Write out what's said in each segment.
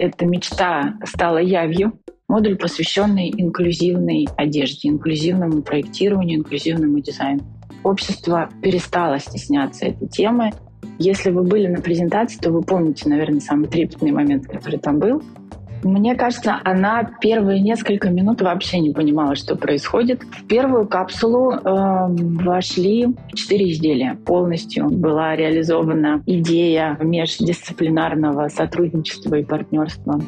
эта мечта стала явью. Модуль, посвященный инклюзивной одежде, инклюзивному проектированию, инклюзивному дизайну. Общество перестало стесняться этой темы. Если вы были на презентации, то вы помните, наверное, самый трепетный момент, который там был. Мне кажется, она первые несколько минут вообще не понимала, что происходит. В первую капсулу э, вошли четыре изделия. Полностью была реализована идея междисциплинарного сотрудничества и партнерства.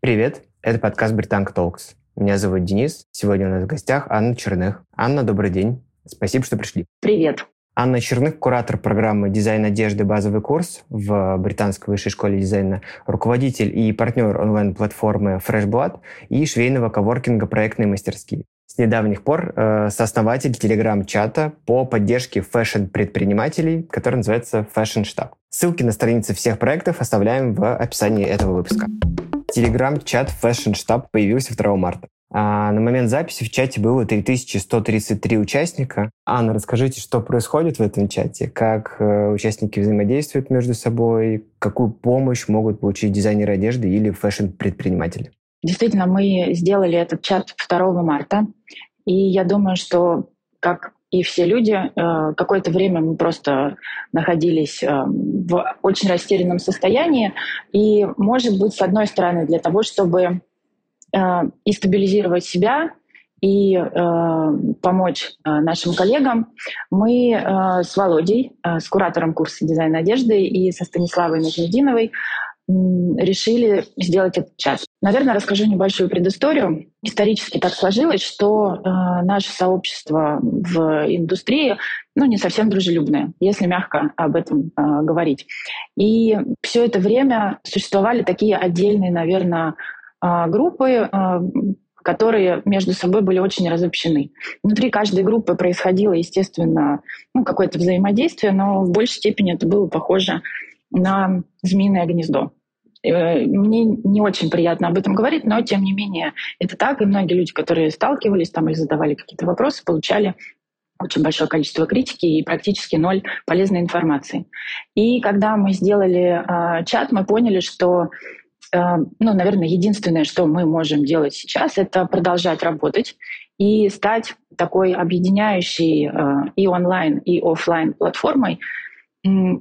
Привет, это подкаст «Британка Толкс». Меня зовут Денис. Сегодня у нас в гостях Анна Черных. Анна, добрый день. Спасибо, что пришли. Привет. Анна Черных, куратор программы «Дизайн одежды. Базовый курс» в Британской высшей школе дизайна, руководитель и партнер онлайн-платформы FreshBlood и швейного коворкинга «Проектные мастерские». С недавних пор э, сооснователь телеграм-чата по поддержке фэшн-предпринимателей, который называется Fashion Штаб. Ссылки на страницы всех проектов оставляем в описании этого выпуска. Телеграм-чат Fashion Штаб появился 2 марта. А на момент записи в чате было 3133 участника. Анна, расскажите, что происходит в этом чате, как э, участники взаимодействуют между собой, какую помощь могут получить дизайнеры одежды или фэшн-предприниматели. Действительно, мы сделали этот чат 2 марта, и я думаю, что как и все люди, э, какое-то время мы просто находились э, в очень растерянном состоянии. И, может быть, с одной стороны, для того, чтобы и стабилизировать себя, и э, помочь э, нашим коллегам, мы э, с Володей, э, с куратором курса дизайна одежды и со Станиславой Нажмединовой э, решили сделать этот чат. Наверное, расскажу небольшую предысторию. Исторически так сложилось, что э, наше сообщество в индустрии ну, не совсем дружелюбное, если мягко об этом э, говорить. И все это время существовали такие отдельные, наверное, группы, а, которые между собой были очень разобщены. Внутри каждой группы происходило, естественно, ну, какое-то взаимодействие, но в большей степени это было похоже на змеиное гнездо. Э, мне не очень приятно об этом говорить, но тем не менее это так, и многие люди, которые сталкивались там или задавали какие-то вопросы, получали очень большое количество критики и практически ноль полезной информации. И когда мы сделали э, чат, мы поняли, что ну, наверное, единственное, что мы можем делать сейчас, это продолжать работать и стать такой объединяющей э, и онлайн, и офлайн платформой,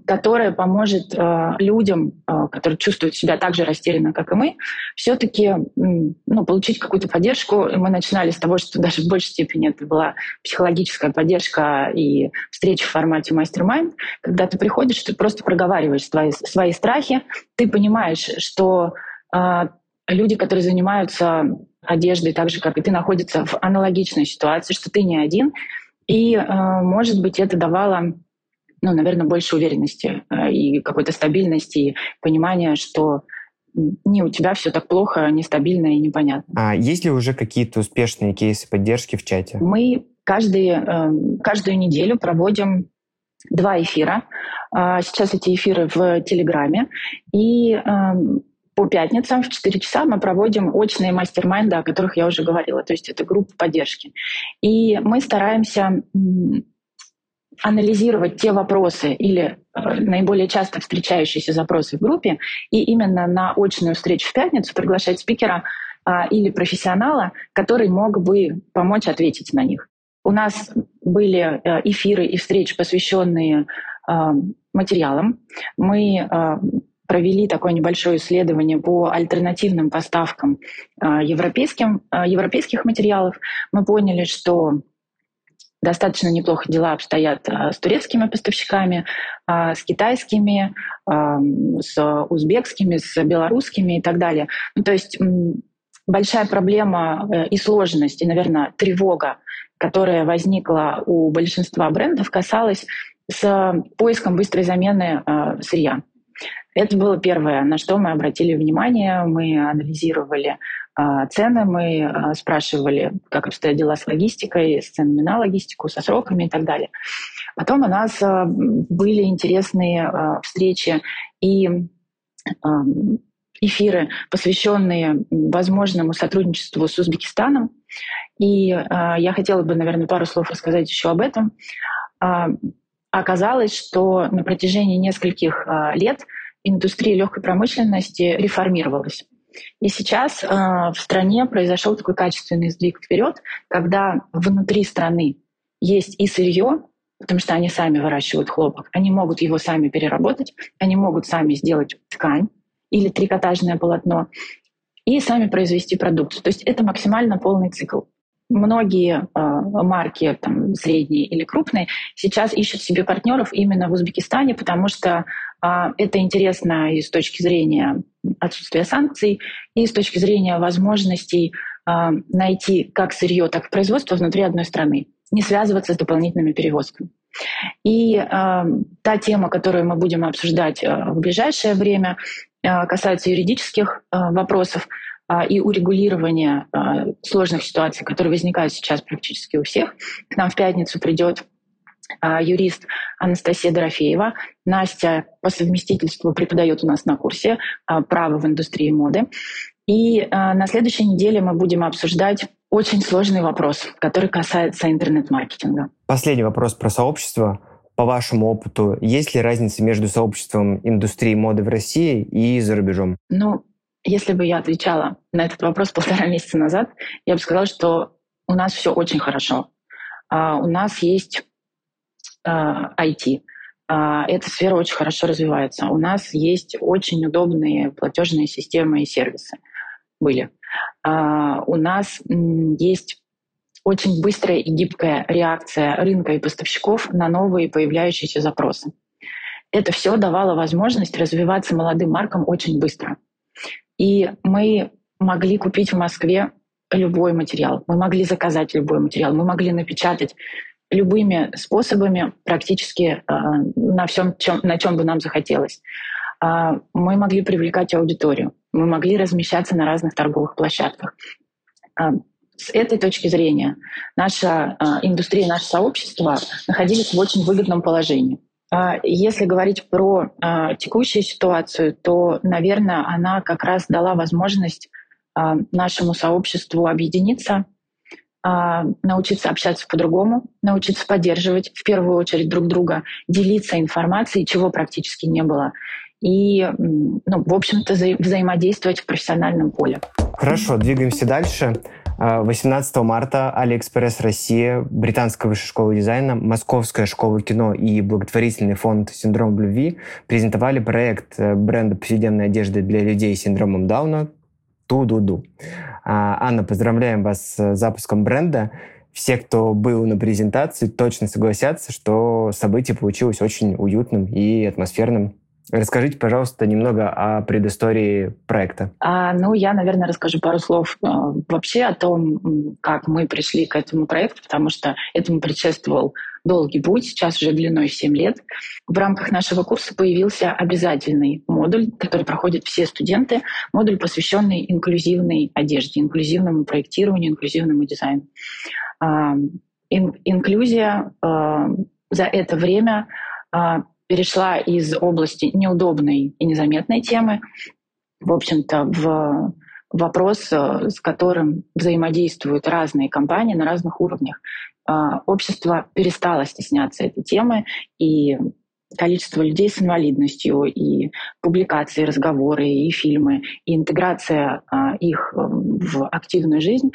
которая поможет э, людям, которые чувствуют себя так же растерянно, как и мы, все-таки ну, получить какую-то поддержку. И мы начинали с того, что даже в большей степени это была психологическая поддержка и встреча в формате мастер-майнд, когда ты приходишь, ты просто проговариваешь свои, свои страхи, ты понимаешь, что э, люди, которые занимаются одеждой так же, как и ты, находятся в аналогичной ситуации, что ты не один, и, может быть, это давало ну, наверное, больше уверенности э, и какой-то стабильности, и понимания, что не у тебя все так плохо, нестабильно и непонятно. А есть ли уже какие-то успешные кейсы поддержки в чате? Мы каждый, эм, каждую неделю проводим два эфира. А, сейчас эти эфиры в Телеграме. И эм, по пятницам в 4 часа мы проводим очные мастер-майнды, о которых я уже говорила. То есть это группа поддержки. И мы стараемся анализировать те вопросы или э, наиболее часто встречающиеся запросы в группе, и именно на очную встречу в пятницу приглашать спикера а, или профессионала, который мог бы помочь ответить на них. У нас были э, эфиры и встречи, посвященные а, материалам. Мы а, провели такое небольшое исследование по альтернативным поставкам европейским, европейских материалов. Мы поняли, что достаточно неплохо дела обстоят а, с турецкими поставщиками, а, с китайскими, а, с узбекскими, с белорусскими и так далее. Ну, то есть большая проблема э, и сложность, и, наверное, тревога, которая возникла у большинства брендов, касалась с поиском быстрой замены сырья. Это было первое, на что мы обратили внимание. Мы анализировали цены, мы а, спрашивали, как обстоят дела с логистикой, с ценами на логистику, со сроками и так далее. Потом у нас а, были интересные встречи и эфиры, посвященные возможному сотрудничеству с Узбекистаном. И я хотела бы, наверное, пару слов рассказать еще об этом. Оказалось, что на протяжении нескольких лет индустрия легкой промышленности реформировалась. И сейчас э, в стране произошел такой качественный сдвиг вперед, когда внутри страны есть и сырье, потому что они сами выращивают хлопок, они могут его сами переработать, они могут сами сделать ткань или трикотажное полотно и сами произвести продукцию. То есть это максимально полный цикл. Многие э, марки, там, средние или крупные, сейчас ищут себе партнеров именно в Узбекистане, потому что э, это интересно и с точки зрения отсутствия санкций, и с точки зрения возможностей э, найти как сырье, так и производство внутри одной страны не связываться с дополнительными перевозками. И э, та тема, которую мы будем обсуждать э, в ближайшее время, касается юридических вопросов и урегулирования сложных ситуаций, которые возникают сейчас практически у всех. К нам в пятницу придет юрист Анастасия Дорофеева. Настя по совместительству преподает у нас на курсе э, «Право в индустрии моды». И э, на следующей неделе мы будем обсуждать очень сложный вопрос, который касается интернет-маркетинга. Последний вопрос про сообщество. По вашему опыту, есть ли разница между сообществом индустрии моды в России и за рубежом? Ну, если бы я отвечала на этот вопрос полтора месяца назад, я бы сказала, что у нас все очень хорошо. У нас есть IT. Uh, эта сфера очень хорошо развивается. У нас есть очень удобные платежные системы и сервисы. Были. А, у нас есть очень быстрая и гибкая реакция рынка и поставщиков на новые появляющиеся запросы. Это все давало возможность развиваться молодым маркам очень быстро. И мы могли купить в Москве любой материал, мы могли заказать любой материал, мы могли напечатать любыми способами практически э, на всем, чем, на чем бы нам захотелось. Э, мы могли привлекать аудиторию мы могли размещаться на разных торговых площадках. А, с этой точки зрения наша а, индустрия, наше сообщество находились в очень выгодном положении. А, если говорить про текущую ситуацию, то, наверное, она как раз дала возможность нашему сообществу объединиться, научиться общаться по-другому, научиться поддерживать в первую очередь друг друга, делиться информацией, чего практически не было и, ну, в общем-то, вза- взаимодействовать в профессиональном поле. Хорошо, двигаемся дальше. 18 а, марта Алиэкспресс Россия, Британская высшая школа дизайна, Московская школа кино и благотворительный фонд «Синдром любви» презентовали проект э, бренда повседневной одежды для людей с синдромом Дауна «Ту-ду-ду». А, Анна, поздравляем вас с запуском бренда. Все, кто был на презентации, точно согласятся, что событие получилось очень уютным и атмосферным. Расскажите, пожалуйста, немного о предыстории проекта. А, ну, я, наверное, расскажу пару слов э, вообще о том, как мы пришли к этому проекту, потому что этому предшествовал долгий путь, сейчас уже длиной 7 лет. В рамках нашего курса появился обязательный модуль, который проходят все студенты, модуль, посвященный инклюзивной одежде, инклюзивному проектированию, инклюзивному дизайну. А, ин, инклюзия а, за это время а, перешла из области неудобной и незаметной темы, в общем-то, в вопрос, э, с которым взаимодействуют разные компании на разных уровнях. А, общество перестало стесняться этой темы, и количество людей с инвалидностью, и публикации, разговоры, и фильмы, и интеграция а, их э, в активную жизнь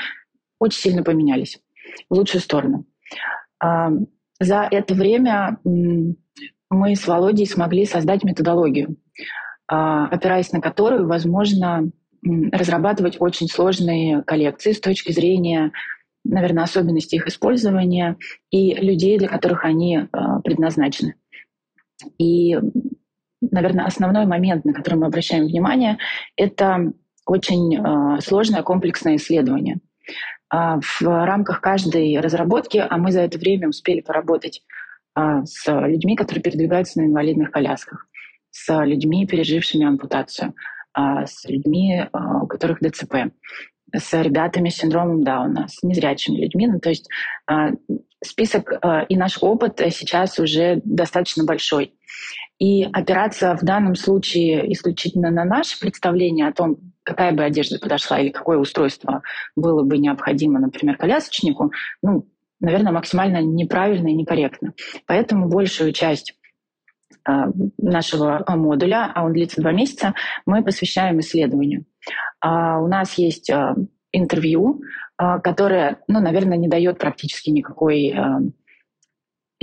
очень сильно поменялись в лучшую сторону. За это время мы с Володей смогли создать методологию, а, опираясь на которую возможно разрабатывать очень сложные коллекции с точки зрения, наверное, особенностей их использования и людей, для которых они а, предназначены. И, наверное, основной момент, на который мы обращаем внимание, это очень а, сложное комплексное исследование. В рамках каждой разработки, а мы за это время успели поработать с людьми, которые передвигаются на инвалидных колясках, с людьми, пережившими ампутацию, а, с людьми, а, у которых ДЦП, с ребятами с синдромом Дауна, с незрячими людьми. Ну, то есть список и наш опыт сейчас уже достаточно большой. И опираться в данном случае исключительно на наше представление о том, какая бы одежда подошла или какое устройство было бы необходимо, например, колясочнику, ну, наверное, максимально неправильно и некорректно. Поэтому большую часть нашего модуля, а он длится два месяца, мы посвящаем исследованию. У нас есть интервью, которое, ну, наверное, не дает практически никакой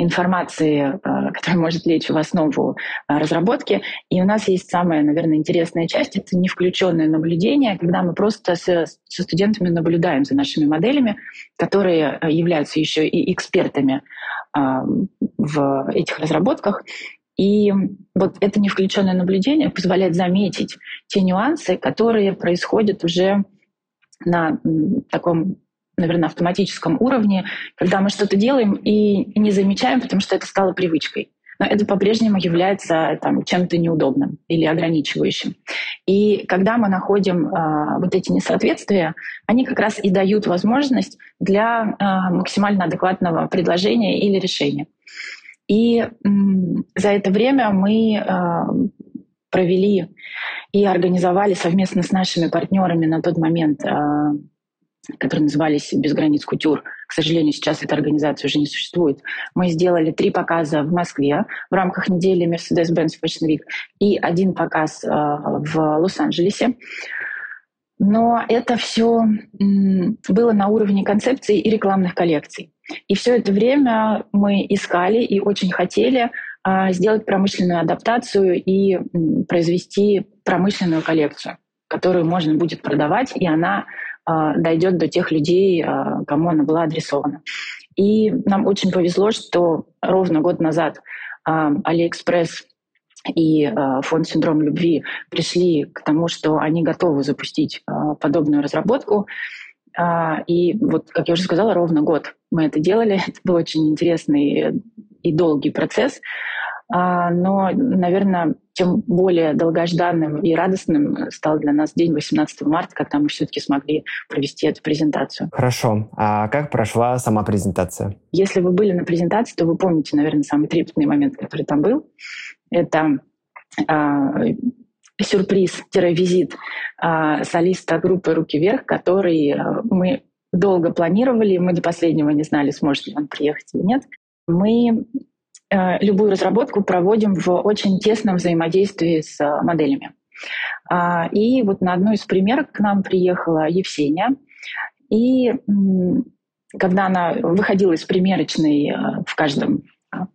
информации, э, которая может лечь в основу э, разработки. И у нас есть самая, наверное, интересная часть — это не включенное наблюдение, когда мы просто со, студентами наблюдаем за нашими моделями, которые э, являются еще и экспертами в этих разработках. И вот это не включенное наблюдение позволяет заметить те нюансы, которые происходят уже на таком наверное, автоматическом уровне, когда мы что-то делаем и не замечаем, потому что это стало привычкой. Но это по-прежнему является там, чем-то неудобным или ограничивающим. И когда мы находим а, вот эти несоответствия, они как раз и дают возможность для а, максимально адекватного предложения или решения. И м, за это время мы а, провели и организовали совместно с нашими партнерами на тот момент а, которые назывались «Без границ кутюр». К сожалению, сейчас эта организация уже не существует. Мы сделали три показа в Москве в рамках недели Mercedes-Benz Fashion Week и один показ э, в Лос-Анджелесе. Но это все было на уровне концепции и рекламных коллекций. И все это время мы искали и очень хотели э, сделать промышленную адаптацию и произвести промышленную коллекцию, которую можно будет продавать, и она а, дойдет до тех людей, а, кому она была адресована. И нам очень повезло, что ровно год назад а, Алиэкспресс и фонд «Синдром любви» пришли к тому, что они готовы запустить подобную разработку. И вот, как я уже сказала, ровно год мы это делали. Это был очень интересный и долгий процесс. А, но, наверное, тем более долгожданным и радостным стал для нас день 18 марта, когда мы все-таки смогли провести эту презентацию. Хорошо. А как прошла сама презентация? Если вы были на презентации, то вы помните, наверное, самый трепетный момент, который там был. Это а, сюрприз-визит а, солиста группы «Руки вверх», который а, мы долго планировали, мы до последнего не знали, сможет ли он приехать или нет. Мы Э, любую разработку проводим в очень тесном взаимодействии с э, моделями. А, и вот на одну из примерок к нам приехала Евсения. И когда она выходила из примерочной э, в каждом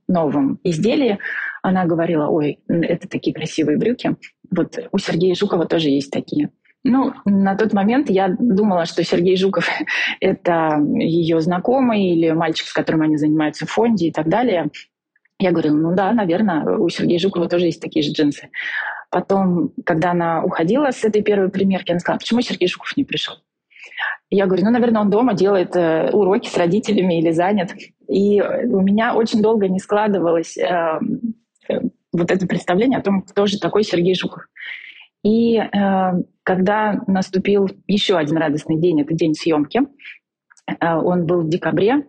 новом изделии, она говорила, ой, это такие красивые брюки. Вот у Сергея Жукова тоже есть такие. Ну, на тот момент я думала, что Сергей Жуков — это ее знакомый или мальчик, с которым они занимаются в фонде и так далее. Я говорю, ну да, наверное, у Сергея Жукова тоже есть такие же джинсы. Потом, когда она уходила с этой первой примерки, она сказала, почему Сергей Жуков не пришел? Я говорю, ну, наверное, он дома делает э, уроки с родителями или занят. И у меня очень долго не складывалось э, э, вот это представление о том, кто же такой Сергей Жуков. И э, когда наступил еще один радостный день, это день съемки, он был в декабре,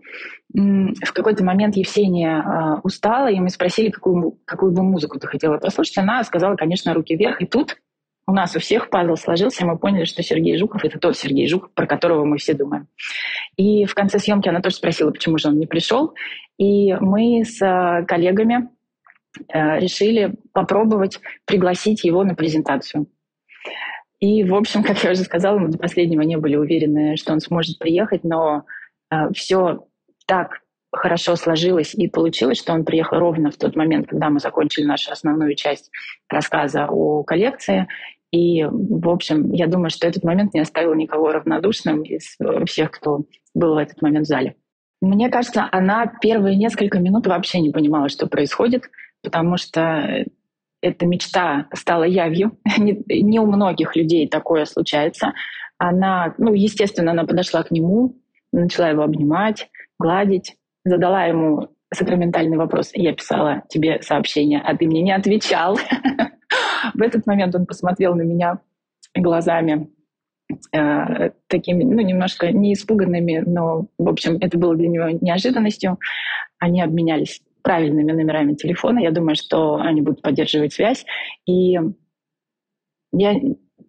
в какой-то момент Евсения э, устала, и мы спросили, какую, какую бы музыку ты хотела послушать. Она сказала, конечно, «Руки вверх». И тут у нас у всех пазл сложился, и мы поняли, что Сергей Жуков — это тот Сергей Жуков, про которого мы все думаем. И в конце съемки она тоже спросила, почему же он не пришел. И мы с э, коллегами решили попробовать пригласить его на презентацию. И, в общем, как я уже сказала, мы до последнего не были уверены, что он сможет приехать, но э, все так хорошо сложилось и получилось, что он приехал ровно в тот момент, когда мы закончили нашу основную часть рассказа о коллекции. И, в общем, я думаю, что этот момент не оставил никого равнодушным из всех, кто был в этот момент в зале. Мне кажется, она первые несколько минут вообще не понимала, что происходит, потому что эта мечта стала явью. Не, не у многих людей такое случается. Она, ну, естественно, она подошла к нему, начала его обнимать, гладить. Задала ему сакраментальный вопрос. Я писала тебе сообщение, а ты мне не отвечал. В этот момент он посмотрел на меня глазами э, такими, ну, немножко не испуганными, но, в общем, это было для него неожиданностью. Они обменялись правильными номерами телефона. Я думаю, что они будут поддерживать связь. И я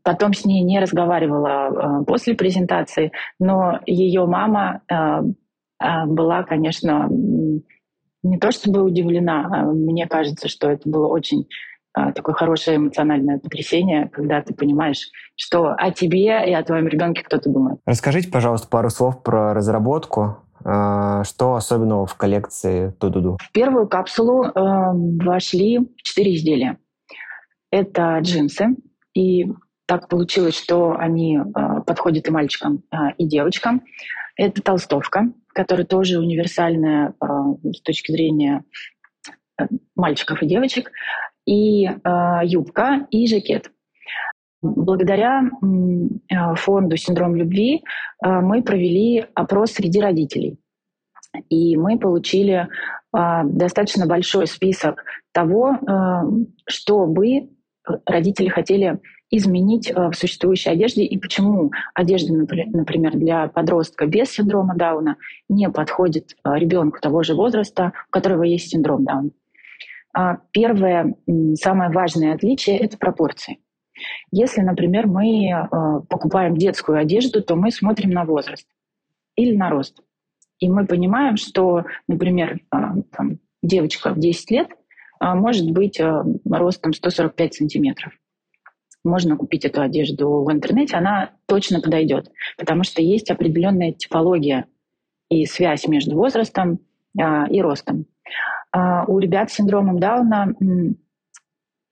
потом с ней не разговаривала э, после презентации, но ее мама э, а, была, конечно, не то чтобы удивлена, а мне кажется, что это было очень такое хорошее эмоциональное потрясение, когда ты понимаешь, что о тебе и о твоем ребенке кто-то думает. Расскажите, пожалуйста, пару слов про разработку. А, что особенного в коллекции Тудуду? В первую капсулу э, вошли четыре изделия. Это джинсы, и так получилось, что они э, подходят и мальчикам, э, и девочкам. Это толстовка, которая тоже универсальная э, с точки зрения мальчиков и девочек и э, юбка, и жакет. Благодаря э, фонду «Синдром любви» э, мы провели опрос среди родителей. И мы получили э, достаточно большой список того, что бы родители хотели изменить в существующей одежде и почему одежда, например, для подростка без синдрома Дауна не подходит ребенку того же возраста, у которого есть синдром Дауна. А первое, самое важное отличие – это пропорции. Если, например, мы а, покупаем детскую одежду, то мы смотрим на возраст или на рост. И мы понимаем, что, например, а, там, девочка в 10 лет может быть ростом 145 сантиметров. Можно купить эту одежду в интернете, она точно подойдет, потому что есть определенная типология и связь между возрастом и ростом. У ребят с синдромом Дауна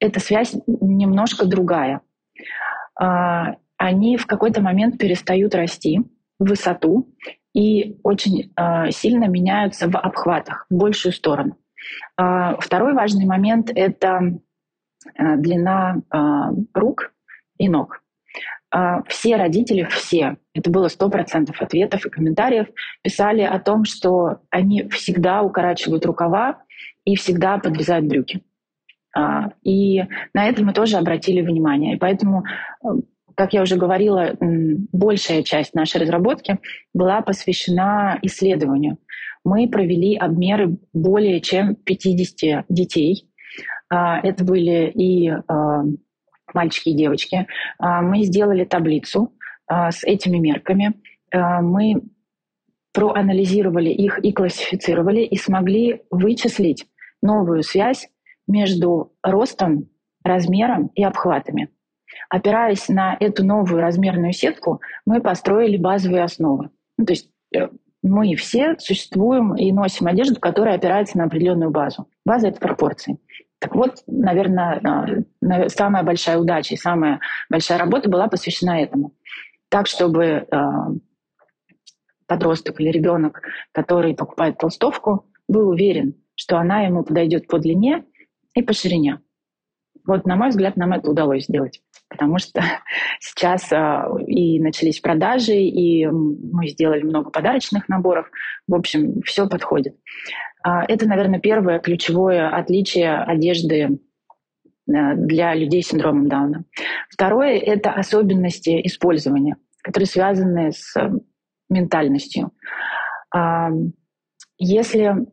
эта связь немножко другая. А, они в какой-то момент перестают расти в высоту и очень а, сильно меняются в обхватах, в большую сторону. Второй важный момент — это длина рук и ног. Все родители, все, это было 100% ответов и комментариев, писали о том, что они всегда укорачивают рукава и всегда подрезают брюки. А, и на это мы тоже обратили внимание. И поэтому, э, как я уже говорила, большая часть нашей разработки была посвящена исследованию. Мы провели обмеры более чем 50 детей. А, это были и а, мальчики и девочки. Мы сделали таблицу с этими мерками. Мы проанализировали их и классифицировали, и смогли вычислить новую связь между ростом, размером и обхватами. Опираясь на эту новую размерную сетку, мы построили базовые основы. Ну, то есть э, мы все существуем и носим одежду, которая опирается на определенную базу. База — это пропорции. Так вот, наверное, самая большая удача и самая большая работа была посвящена этому. Так, чтобы э, подросток или ребенок, который покупает толстовку, был уверен, что она ему подойдет по длине и по ширине. Вот, на мой взгляд, нам это удалось сделать, потому что сейчас а, и начались продажи, и мы сделали много подарочных наборов. В общем, все подходит. А, это, наверное, первое ключевое отличие одежды а, для людей с синдромом Дауна. Второе — это особенности использования, которые связаны с ментальностью. Если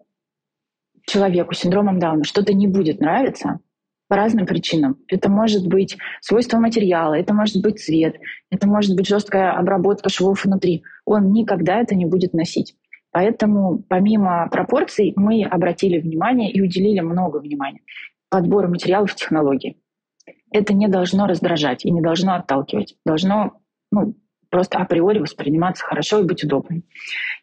человеку с синдромом Дауна что-то не будет нравиться по разным причинам. Это может быть свойство материала, это может быть цвет, это может быть жесткая обработка швов внутри. Он никогда это не будет носить. Поэтому помимо пропорций мы обратили внимание и уделили много внимания подбору материалов технологий. Это не должно раздражать и не должно отталкивать. Должно ну, просто априори восприниматься хорошо и быть удобным.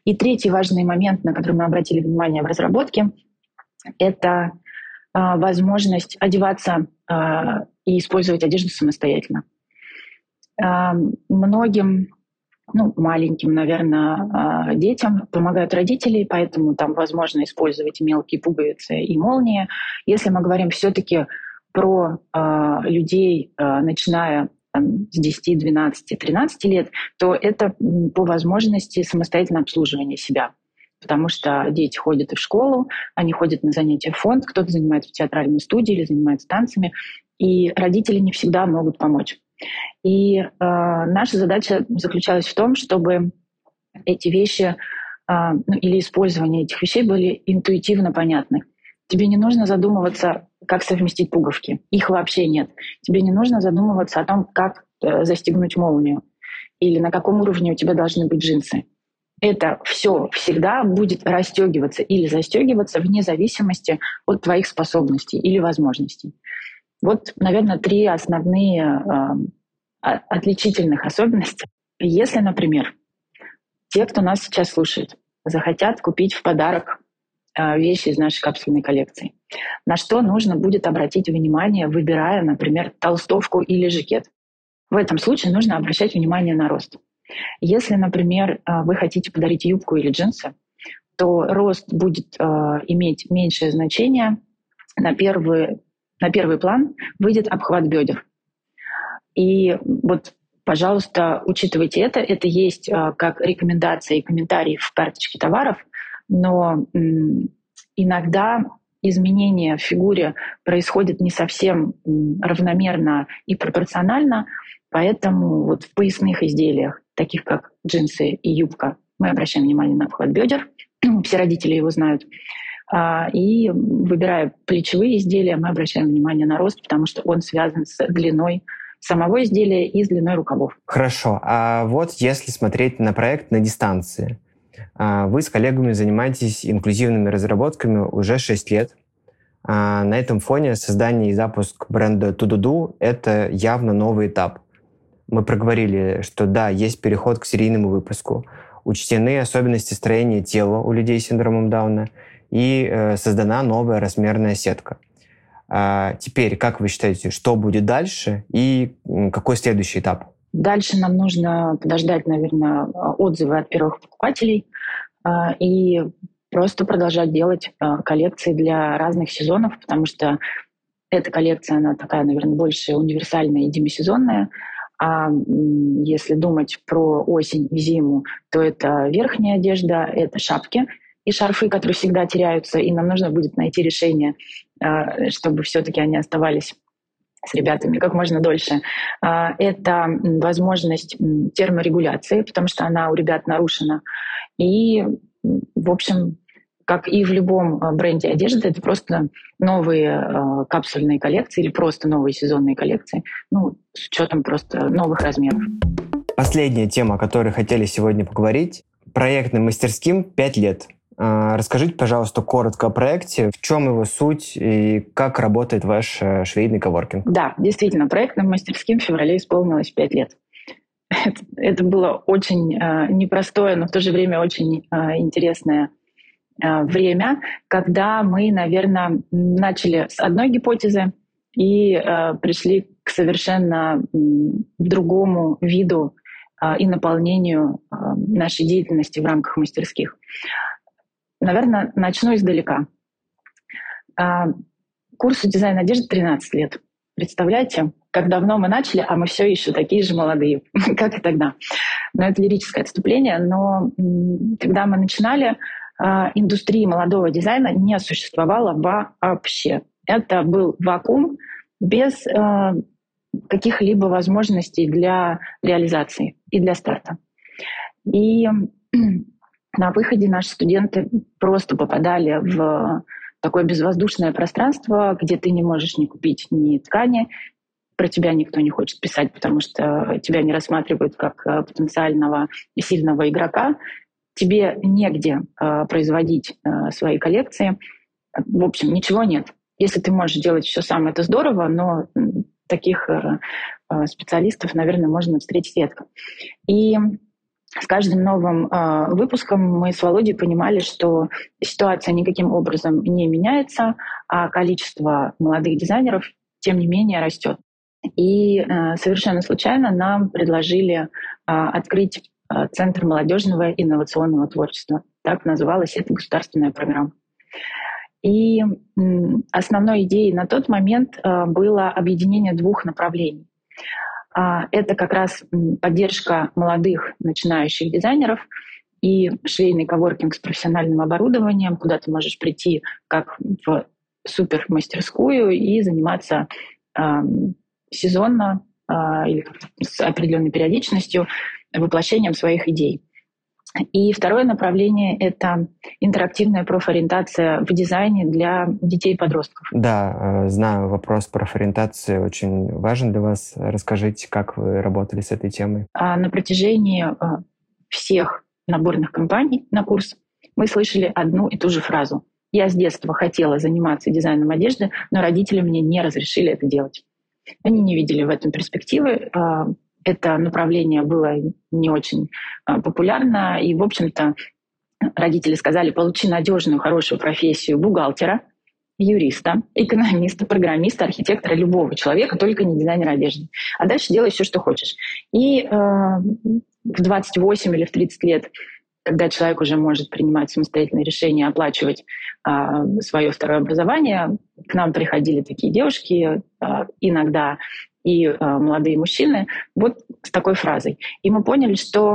И третий важный момент, на который мы обратили внимание в разработке, это а, возможность одеваться а, и использовать одежду самостоятельно. А, многим ну, маленьким, наверное, детям помогают родители, поэтому там возможно использовать мелкие пуговицы и молнии. Если мы говорим все-таки про людей, начиная там, с 10, 12, 13 лет, то это по возможности самостоятельное обслуживание себя потому что дети ходят и в школу, они ходят на занятия в фонд, кто-то занимается в театральной студии или занимается танцами, и родители не всегда могут помочь. И э, наша задача заключалась в том, чтобы эти вещи э, ну, или использование этих вещей были интуитивно понятны. Тебе не нужно задумываться, как совместить пуговки. Их вообще нет. Тебе не нужно задумываться о том, как э, застегнуть молнию или на каком уровне у тебя должны быть джинсы это все всегда будет расстегиваться или застегиваться вне зависимости от твоих способностей или возможностей. Вот, наверное, три основные э, отличительных особенности. Если, например, те, кто нас сейчас слушает, захотят купить в подарок э, вещи из нашей капсульной коллекции, на что нужно будет обратить внимание, выбирая, например, толстовку или жакет. В этом случае нужно обращать внимание на рост. Если, например, э, вы хотите подарить юбку или джинсы, то рост будет э, иметь меньшее значение. На первый, на первый план выйдет обхват бедер. И вот, пожалуйста, учитывайте это. Это есть э, как рекомендации и комментарии в карточке товаров, но иногда изменение в фигуре происходит не совсем равномерно и пропорционально, поэтому вот в поясных изделиях таких как джинсы и юбка, мы обращаем внимание на обхват бедер. Все родители его знают. А, и выбирая плечевые изделия, мы обращаем внимание на рост, потому что он связан с длиной самого изделия и с длиной рукавов. Хорошо. А вот если смотреть на проект на дистанции, а, вы с коллегами занимаетесь инклюзивными разработками уже 6 лет. А, на этом фоне создание и запуск бренда Тудуду — это явно новый этап мы проговорили, что да, есть переход к серийному выпуску, учтены особенности строения тела у людей с синдромом Дауна и э, создана новая размерная сетка. А теперь, как вы считаете, что будет дальше и какой следующий этап? Дальше нам нужно подождать, наверное, отзывы от первых покупателей э, и просто продолжать делать э, коллекции для разных сезонов, потому что эта коллекция, она такая, наверное, больше универсальная и демисезонная. А если думать про осень и зиму, то это верхняя одежда, это шапки и шарфы, которые всегда теряются, и нам нужно будет найти решение, а, чтобы все-таки они оставались с ребятами как можно дольше. А, это возможность терморегуляции, потому что она у ребят нарушена. И, в общем, как и в любом э, бренде одежды, это просто новые э, капсульные коллекции или просто новые сезонные коллекции, ну, с учетом просто новых размеров. Последняя тема, о которой хотели сегодня поговорить. Проектным мастерским 5 лет. Э, расскажите, пожалуйста, коротко о проекте, в чем его суть и как работает ваш э, швейный коворкинг. Да, действительно, проектным мастерским в феврале исполнилось 5 лет. Это, это было очень э, непростое, но в то же время очень э, интересное время, когда мы, наверное, начали с одной гипотезы и э, пришли к совершенно другому виду э, и наполнению э, нашей деятельности в рамках мастерских. Наверное, начну издалека. Э, курсу дизайн одежды 13 лет. Представляете, как давно мы начали, а мы все еще такие же молодые, как и тогда. Но это лирическое отступление. Но когда мы начинали, индустрии молодого дизайна не существовало вообще. Это был вакуум без а, каких-либо возможностей для реализации и для старта. И на выходе наши студенты просто попадали в такое безвоздушное пространство, где ты не можешь ни купить ни ткани, про тебя никто не хочет писать, потому что тебя не рассматривают как а, потенциального и сильного игрока тебе негде э, производить э, свои коллекции, в общем, ничего нет. Если ты можешь делать все сам, это здорово, но таких э, специалистов, наверное, можно встретить редко. И с каждым новым э, выпуском мы с Володей понимали, что ситуация никаким образом не меняется, а количество молодых дизайнеров, тем не менее, растет. И э, совершенно случайно нам предложили э, открыть Центр молодежного инновационного творчества. Так называлась эта государственная программа. И основной идеей на тот момент э, было объединение двух направлений. А, это как раз поддержка молодых начинающих дизайнеров и швейный коворкинг с профессиональным оборудованием, куда ты можешь прийти как в супермастерскую и заниматься сезонно а, или с определенной периодичностью воплощением своих идей. И второе направление — это интерактивная профориентация в дизайне для детей и подростков. Да, э, знаю, вопрос профориентации очень важен для вас. Расскажите, как вы работали с этой темой? А на протяжении э, всех наборных компаний на курс, мы слышали одну и ту же фразу. Я с детства хотела заниматься дизайном одежды, но родители мне не разрешили это делать. Они не видели в этом перспективы. Это направление было не очень а, популярно. И, в общем-то, родители сказали, получи надежную, хорошую профессию бухгалтера, юриста, экономиста, программиста, архитектора, любого человека, только не дизайнера одежды. А дальше делай все, что хочешь. И э, в 28 или в 30 лет когда человек уже может принимать самостоятельные решения, оплачивать а, свое второе образование, к нам приходили такие девушки, а, иногда и а, молодые мужчины, вот с такой фразой. И мы поняли, что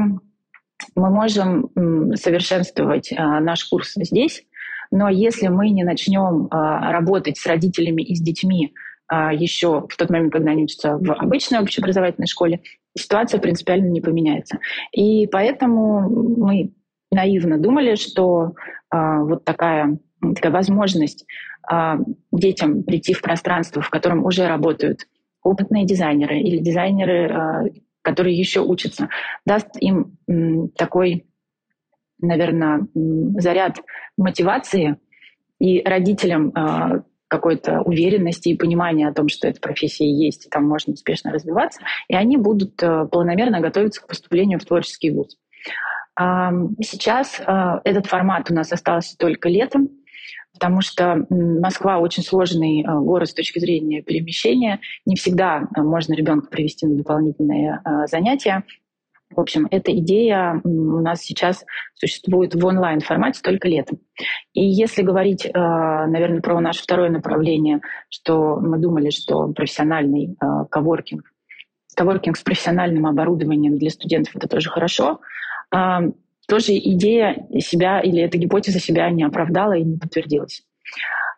мы можем совершенствовать а, наш курс здесь, но если мы не начнем а, работать с родителями и с детьми а, еще в тот момент, когда они учатся в обычной общеобразовательной школе, ситуация принципиально не поменяется. И поэтому мы наивно думали, что а, вот такая, такая возможность а, детям прийти в пространство, в котором уже работают опытные дизайнеры или дизайнеры, а, которые еще учатся, даст им такой, наверное, заряд мотивации и родителям а, какой-то уверенности и понимания о том, что эта профессия есть, и там можно успешно развиваться, и они будут а, планомерно готовиться к поступлению в творческий вуз. Сейчас этот формат у нас остался только летом, потому что Москва очень сложный а, город с точки зрения перемещения. Не всегда а, можно ребенка привести на дополнительные занятия. В общем, эта идея у нас сейчас существует в онлайн-формате только летом. И если говорить, наверное, про наше второе направление, что мы думали, что профессиональный коворкинг, коворкинг с профессиональным оборудованием для студентов это тоже хорошо, тоже идея себя или эта гипотеза себя не оправдала и не подтвердилась.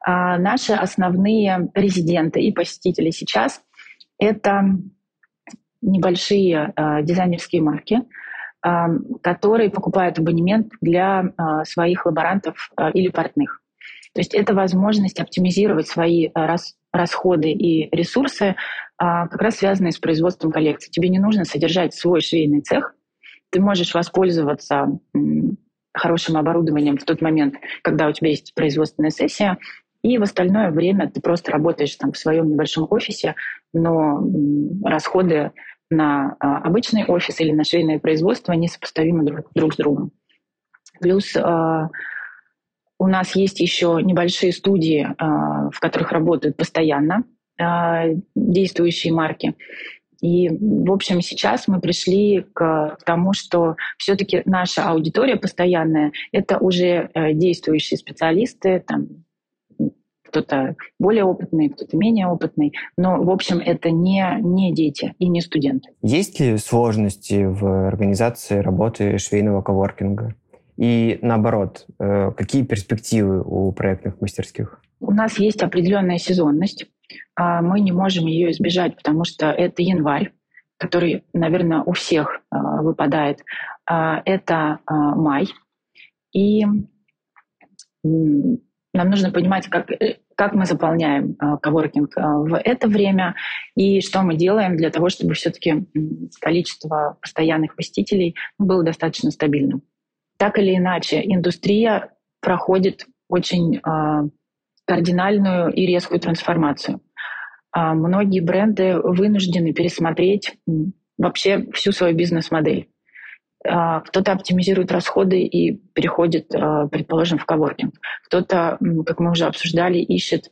А наши основные резиденты и посетители сейчас — это небольшие э, дизайнерские марки, э, которые покупают абонемент для э, своих лаборантов э, или портных. То есть это возможность оптимизировать свои рас, расходы и ресурсы, э, как раз связанные с производством коллекции. Тебе не нужно содержать свой швейный цех, ты можешь воспользоваться хорошим оборудованием в тот момент, когда у тебя есть производственная сессия, и в остальное время ты просто работаешь там в своем небольшом офисе, но расходы на а, обычный офис или на швейное производство несопоставимы друг, друг с другом. Плюс а, у нас есть еще небольшие студии, а, в которых работают постоянно действующие марки. И, в общем, сейчас мы пришли к тому, что все-таки наша аудитория постоянная — это уже э, действующие специалисты, там, кто-то более опытный, кто-то менее опытный. Но, в общем, это не, не дети и не студенты. Есть ли сложности в организации работы швейного коворкинга? И наоборот, э, какие перспективы у проектных мастерских? У нас есть определенная сезонность. А мы не можем ее избежать, потому что это январь, который, наверное, у всех а, выпадает. А, это май. И нам нужно понимать, как, э, как мы заполняем коворкинг в это время и что мы делаем для того, чтобы все-таки количество постоянных посетителей было достаточно стабильным. Так или иначе, индустрия проходит очень кардинальную и резкую трансформацию. А многие бренды вынуждены пересмотреть вообще всю свою бизнес-модель. А, кто-то оптимизирует расходы и переходит, а, предположим, в коворкинг. Кто-то, как мы уже обсуждали, ищет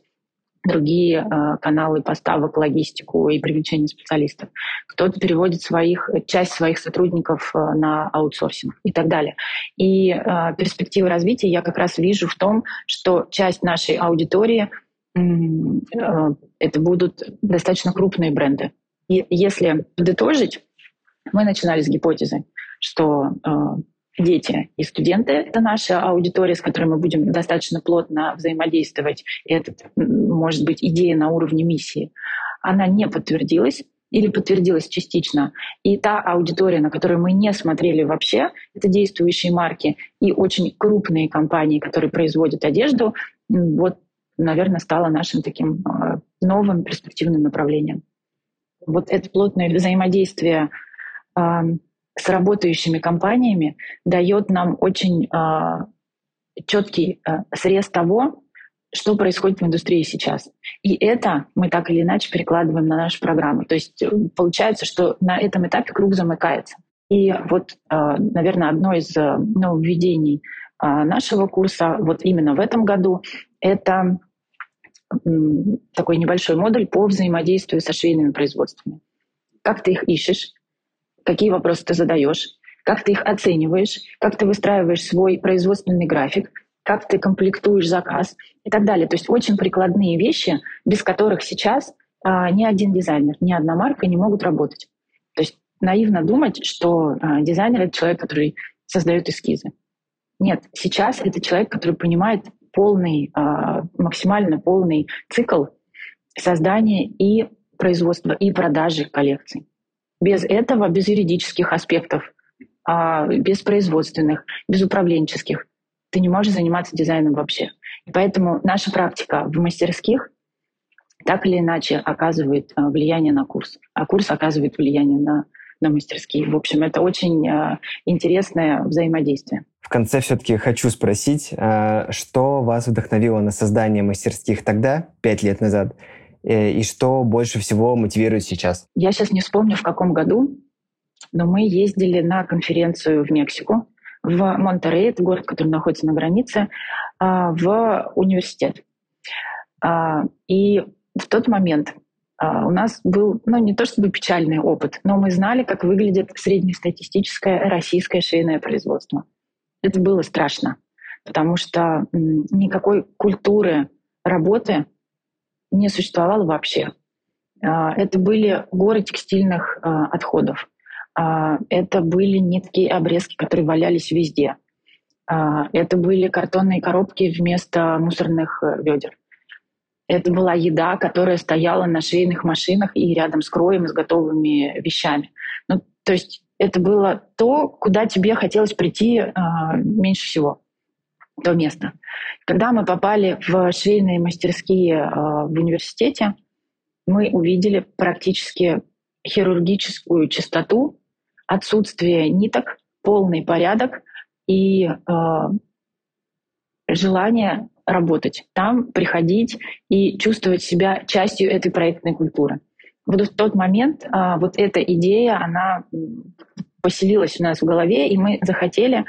другие э, каналы поставок, логистику и привлечение специалистов. Кто-то переводит своих, часть своих сотрудников э, на аутсорсинг и так далее. И э, перспективы развития я как раз вижу в том, что часть нашей аудитории это будут достаточно крупные бренды. И если подытожить, мы начинали с гипотезы, что дети и студенты — это наша аудитория, с которой мы будем достаточно плотно взаимодействовать. И это может быть идея на уровне миссии. Она не подтвердилась или подтвердилась частично. И та аудитория, на которую мы не смотрели вообще, это действующие марки и очень крупные компании, которые производят одежду, вот, наверное, стало нашим таким а, новым перспективным направлением. Вот это плотное взаимодействие с работающими компаниями дает нам очень четкий срез того, что происходит в индустрии сейчас. И это мы так или иначе перекладываем на нашу программу. То есть получается, что на этом этапе круг замыкается. И вот, наверное, одно из нововведений нашего курса вот именно в этом году — это такой небольшой модуль по взаимодействию со швейными производствами. Как ты их ищешь, какие вопросы ты задаешь, как ты их оцениваешь, как ты выстраиваешь свой производственный график, как ты комплектуешь заказ и так далее. То есть очень прикладные вещи, без которых сейчас а, ни один дизайнер, ни одна марка не могут работать. То есть наивно думать, что а, дизайнер — это человек, который создает эскизы. Нет, сейчас это человек, который понимает полный, а, максимально полный цикл создания и производства, и продажи коллекций. Без этого, без юридических аспектов, а, без производственных, без управленческих, ты не можешь заниматься дизайном вообще. Поэтому наша практика в мастерских так или иначе оказывает а, влияние на курс, а курс оказывает влияние на, на мастерские. В общем, это очень интересное взаимодействие. В конце все-таки хочу спросить, что вас вдохновило на создание мастерских тогда, пять лет назад, и что больше всего мотивирует сейчас? Я сейчас не вспомню, в каком году, но мы ездили на конференцию в Мексику, в Монтерей, это город, который находится на границе, а, в университет. А, и в тот момент а, у нас был, ну, не то чтобы печальный опыт, но мы знали, как выглядит среднестатистическое российское швейное производство это было страшно, потому что никакой культуры работы не существовало вообще. А, это были горы текстильных а, отходов. А, это были нитки и обрезки, которые валялись везде. Это были картонные коробки вместо мусорных э, ведер. Это была еда, которая стояла на швейных машинах и рядом с кроем с готовыми вещами. Ну, то есть это было то, куда тебе хотелось прийти э, меньше всего, то место. Когда мы попали в швейные мастерские э, в университете, мы увидели практически хирургическую чистоту, отсутствие ниток, полный порядок и э, желание работать там, приходить и чувствовать себя частью этой проектной культуры вот в тот момент а, вот эта идея, она поселилась у нас в голове, и мы захотели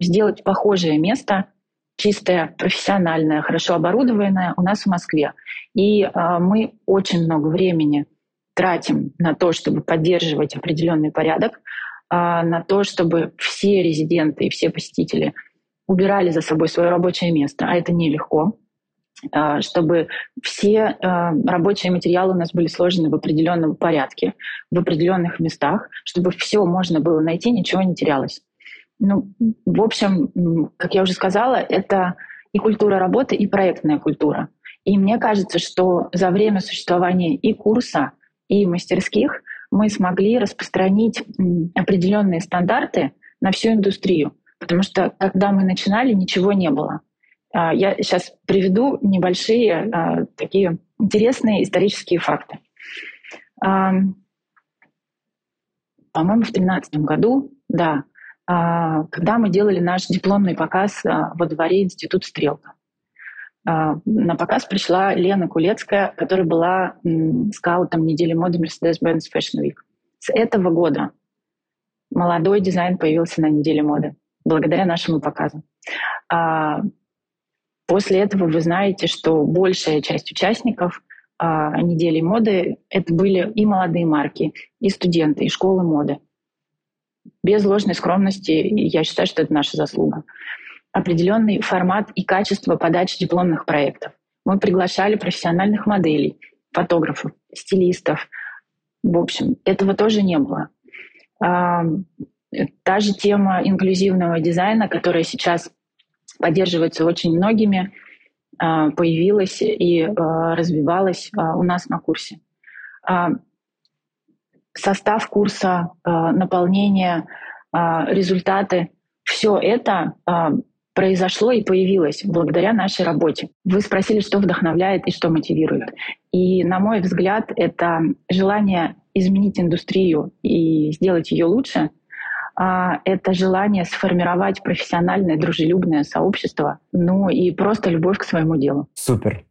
сделать похожее место, чистое, профессиональное, хорошо оборудованное у нас в Москве. И а, мы очень много времени тратим на то, чтобы поддерживать определенный порядок, а, на то, чтобы все резиденты и все посетители убирали за собой свое рабочее место, а это нелегко. А, чтобы все а, рабочие материалы у нас были сложены в определенном порядке, в определенных местах, чтобы все можно было найти, ничего не терялось. Ну, в общем, как я уже сказала, это и культура работы, и проектная культура. И мне кажется, что за время существования и курса, и мастерских мы смогли распространить определенные стандарты на всю индустрию. Потому что когда мы начинали, ничего не было. А, я сейчас приведу небольшие а, такие интересные исторические факты. По-моему, в 2013 году, да, когда мы делали наш дипломный показ во дворе Института Стрелка. На показ пришла Лена Кулецкая, которая была скаутом недели моды Mercedes-Benz Fashion Week. С этого года молодой дизайн появился на неделе моды благодаря нашему показу. После этого вы знаете, что большая часть участников а, недели моды это были и молодые марки, и студенты, и школы моды. Без ложной скромности, я считаю, что это наша заслуга. Определенный формат и качество подачи дипломных проектов. Мы приглашали профессиональных моделей, фотографов, стилистов. В общем, этого тоже не было. А, та же тема инклюзивного дизайна, которая сейчас поддерживается очень многими, а, появилась и а, развивалась у нас на курсе. Состав курса, наполнение, результаты — все это произошло и появилось благодаря нашей работе. Вы спросили, что вдохновляет и что мотивирует. И, на мой взгляд, это желание изменить индустрию и сделать ее лучше а, это желание сформировать профессиональное, дружелюбное сообщество, ну и просто любовь к своему делу. Супер.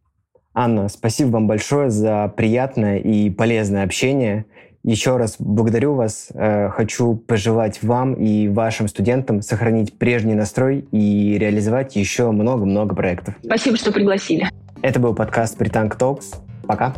Анна, спасибо вам большое за приятное и полезное общение. Еще раз благодарю вас. Э, хочу пожелать вам и вашим студентам сохранить прежний настрой и реализовать еще много-много проектов. Спасибо, что пригласили. Это был подкаст Британк Talks. Пока.